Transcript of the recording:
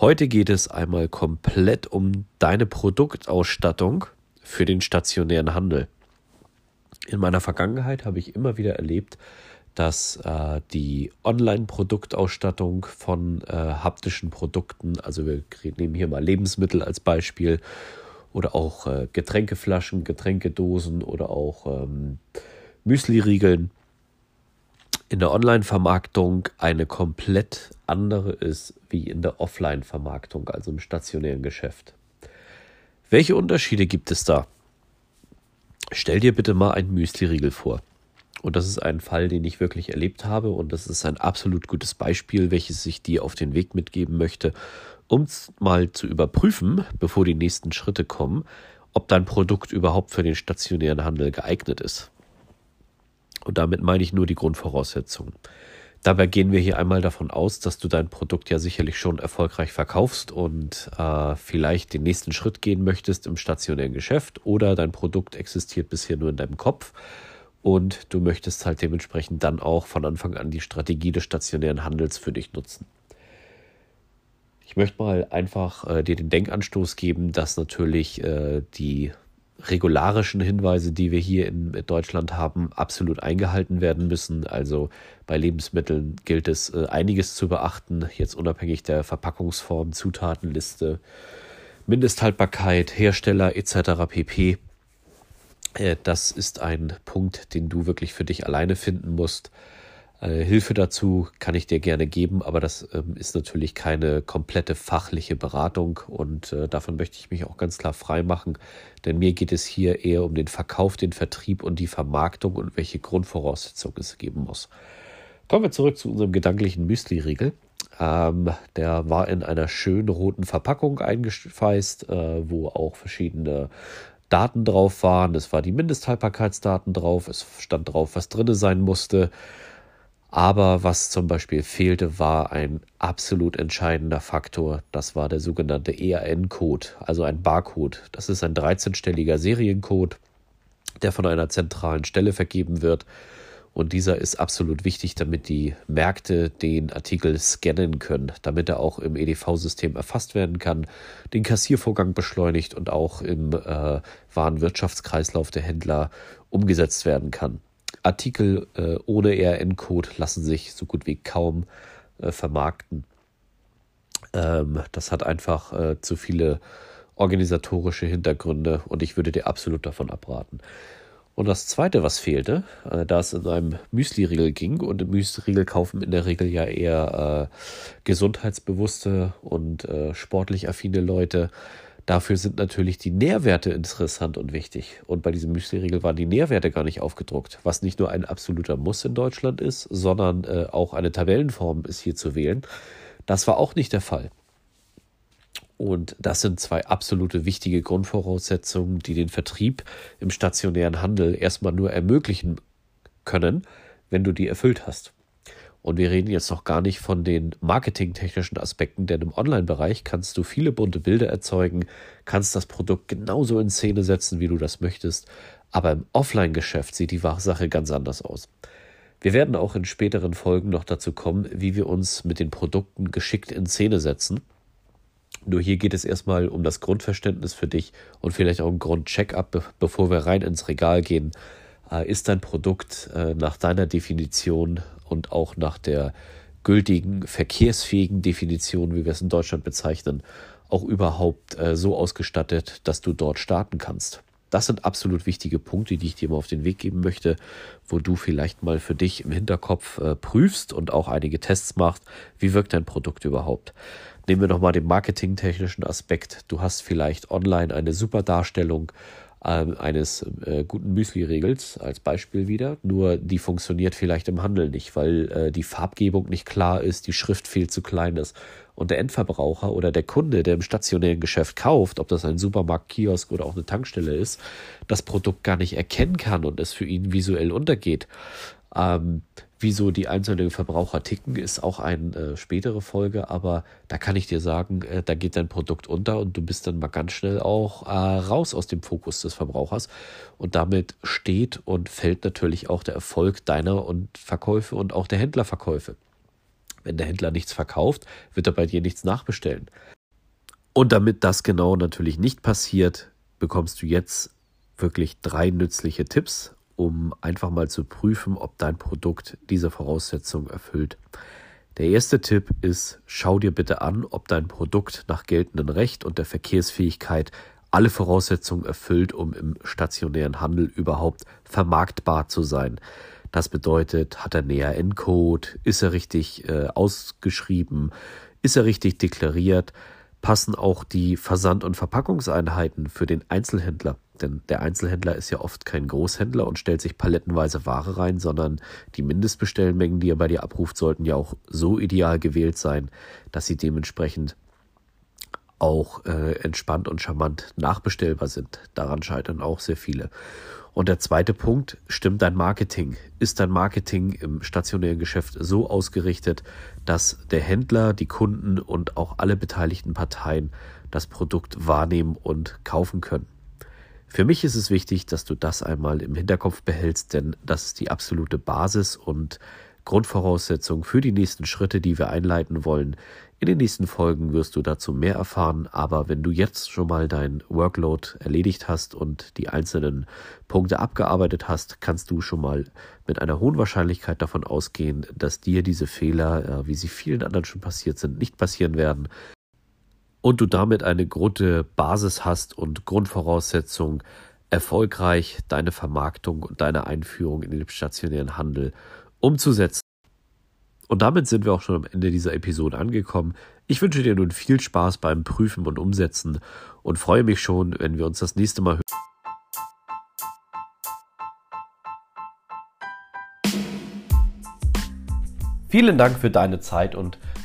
Heute geht es einmal komplett um deine Produktausstattung für den stationären Handel. In meiner Vergangenheit habe ich immer wieder erlebt, dass äh, die Online-Produktausstattung von äh, haptischen Produkten, also wir nehmen hier mal Lebensmittel als Beispiel oder auch äh, Getränkeflaschen, Getränkedosen oder auch ähm, Müsli-Riegeln, in der Online-Vermarktung eine komplett andere ist wie in der Offline-Vermarktung, also im stationären Geschäft. Welche Unterschiede gibt es da? Stell dir bitte mal einen Müsli-Riegel vor. Und das ist ein Fall, den ich wirklich erlebt habe und das ist ein absolut gutes Beispiel, welches ich dir auf den Weg mitgeben möchte, um mal zu überprüfen, bevor die nächsten Schritte kommen, ob dein Produkt überhaupt für den stationären Handel geeignet ist. Und damit meine ich nur die Grundvoraussetzungen. Dabei gehen wir hier einmal davon aus, dass du dein Produkt ja sicherlich schon erfolgreich verkaufst und äh, vielleicht den nächsten Schritt gehen möchtest im stationären Geschäft oder dein Produkt existiert bisher nur in deinem Kopf und du möchtest halt dementsprechend dann auch von Anfang an die Strategie des stationären Handels für dich nutzen. Ich möchte mal einfach äh, dir den Denkanstoß geben, dass natürlich äh, die regularischen Hinweise, die wir hier in Deutschland haben, absolut eingehalten werden müssen. Also bei Lebensmitteln gilt es äh, einiges zu beachten, jetzt unabhängig der Verpackungsform, Zutatenliste, Mindesthaltbarkeit, Hersteller etc. pp. Äh, das ist ein Punkt, den du wirklich für dich alleine finden musst. Äh, Hilfe dazu kann ich dir gerne geben, aber das ähm, ist natürlich keine komplette fachliche Beratung und äh, davon möchte ich mich auch ganz klar frei machen, denn mir geht es hier eher um den Verkauf, den Vertrieb und die Vermarktung und welche Grundvoraussetzungen es geben muss. Kommen wir zurück zu unserem gedanklichen Müsli-Riegel. Ähm, der war in einer schönen roten Verpackung eingeschweißt, äh, wo auch verschiedene Daten drauf waren. Es war die Mindesthaltbarkeitsdaten drauf. Es stand drauf, was drin sein musste. Aber was zum Beispiel fehlte, war ein absolut entscheidender Faktor. Das war der sogenannte EAN-Code, also ein Barcode. Das ist ein 13-stelliger Seriencode, der von einer zentralen Stelle vergeben wird. Und dieser ist absolut wichtig, damit die Märkte den Artikel scannen können, damit er auch im EDV-System erfasst werden kann, den Kassiervorgang beschleunigt und auch im äh, Warenwirtschaftskreislauf der Händler umgesetzt werden kann. Artikel äh, ohne ERN-Code lassen sich so gut wie kaum äh, vermarkten. Ähm, das hat einfach äh, zu viele organisatorische Hintergründe und ich würde dir absolut davon abraten. Und das Zweite, was fehlte, äh, da es in einem Müsli-Riegel ging und Müsli-Riegel kaufen in der Regel ja eher äh, gesundheitsbewusste und äh, sportlich affine Leute, Dafür sind natürlich die Nährwerte interessant und wichtig. Und bei diesem Müsli-Riegel waren die Nährwerte gar nicht aufgedruckt, was nicht nur ein absoluter Muss in Deutschland ist, sondern äh, auch eine Tabellenform ist hier zu wählen. Das war auch nicht der Fall. Und das sind zwei absolute wichtige Grundvoraussetzungen, die den Vertrieb im stationären Handel erstmal nur ermöglichen können, wenn du die erfüllt hast. Und wir reden jetzt noch gar nicht von den marketingtechnischen Aspekten, denn im Online-Bereich kannst du viele bunte Bilder erzeugen, kannst das Produkt genauso in Szene setzen, wie du das möchtest. Aber im Offline-Geschäft sieht die Sache ganz anders aus. Wir werden auch in späteren Folgen noch dazu kommen, wie wir uns mit den Produkten geschickt in Szene setzen. Nur hier geht es erstmal um das Grundverständnis für dich und vielleicht auch ein Grundcheck-up, bevor wir rein ins Regal gehen. Äh, ist dein Produkt äh, nach deiner Definition und auch nach der gültigen verkehrsfähigen Definition, wie wir es in Deutschland bezeichnen, auch überhaupt äh, so ausgestattet, dass du dort starten kannst. Das sind absolut wichtige Punkte, die ich dir mal auf den Weg geben möchte, wo du vielleicht mal für dich im Hinterkopf äh, prüfst und auch einige Tests machst. Wie wirkt dein Produkt überhaupt? Nehmen wir nochmal den marketingtechnischen Aspekt. Du hast vielleicht online eine super Darstellung, eines äh, guten Müsli-Regels als Beispiel wieder. Nur die funktioniert vielleicht im Handel nicht, weil äh, die Farbgebung nicht klar ist, die Schrift viel zu klein ist. Und der Endverbraucher oder der Kunde, der im stationären Geschäft kauft, ob das ein Supermarkt, Kiosk oder auch eine Tankstelle ist, das Produkt gar nicht erkennen kann und es für ihn visuell untergeht. Ähm, wieso die einzelnen Verbraucher ticken, ist auch eine äh, spätere Folge, aber da kann ich dir sagen, äh, da geht dein Produkt unter und du bist dann mal ganz schnell auch äh, raus aus dem Fokus des Verbrauchers. Und damit steht und fällt natürlich auch der Erfolg deiner und Verkäufe und auch der Händlerverkäufe. Wenn der Händler nichts verkauft, wird er bei dir nichts nachbestellen. Und damit das genau natürlich nicht passiert, bekommst du jetzt wirklich drei nützliche Tipps um einfach mal zu prüfen, ob dein Produkt diese Voraussetzungen erfüllt. Der erste Tipp ist, schau dir bitte an, ob dein Produkt nach geltendem Recht und der Verkehrsfähigkeit alle Voraussetzungen erfüllt, um im stationären Handel überhaupt vermarktbar zu sein. Das bedeutet, hat er näher Encode, ist er richtig äh, ausgeschrieben, ist er richtig deklariert, passen auch die Versand- und Verpackungseinheiten für den Einzelhändler. Denn der Einzelhändler ist ja oft kein Großhändler und stellt sich palettenweise Ware rein, sondern die Mindestbestellmengen, die er bei dir abruft, sollten ja auch so ideal gewählt sein, dass sie dementsprechend auch äh, entspannt und charmant nachbestellbar sind. Daran scheitern auch sehr viele. Und der zweite Punkt, stimmt dein Marketing? Ist dein Marketing im stationären Geschäft so ausgerichtet, dass der Händler, die Kunden und auch alle beteiligten Parteien das Produkt wahrnehmen und kaufen können? Für mich ist es wichtig, dass du das einmal im Hinterkopf behältst, denn das ist die absolute Basis und Grundvoraussetzung für die nächsten Schritte, die wir einleiten wollen. In den nächsten Folgen wirst du dazu mehr erfahren, aber wenn du jetzt schon mal dein Workload erledigt hast und die einzelnen Punkte abgearbeitet hast, kannst du schon mal mit einer hohen Wahrscheinlichkeit davon ausgehen, dass dir diese Fehler, äh, wie sie vielen anderen schon passiert sind, nicht passieren werden und du damit eine gute Basis hast und Grundvoraussetzung, erfolgreich deine Vermarktung und deine Einführung in den stationären Handel umzusetzen. Und damit sind wir auch schon am Ende dieser Episode angekommen. Ich wünsche dir nun viel Spaß beim Prüfen und Umsetzen und freue mich schon, wenn wir uns das nächste Mal hören. Vielen Dank für deine Zeit und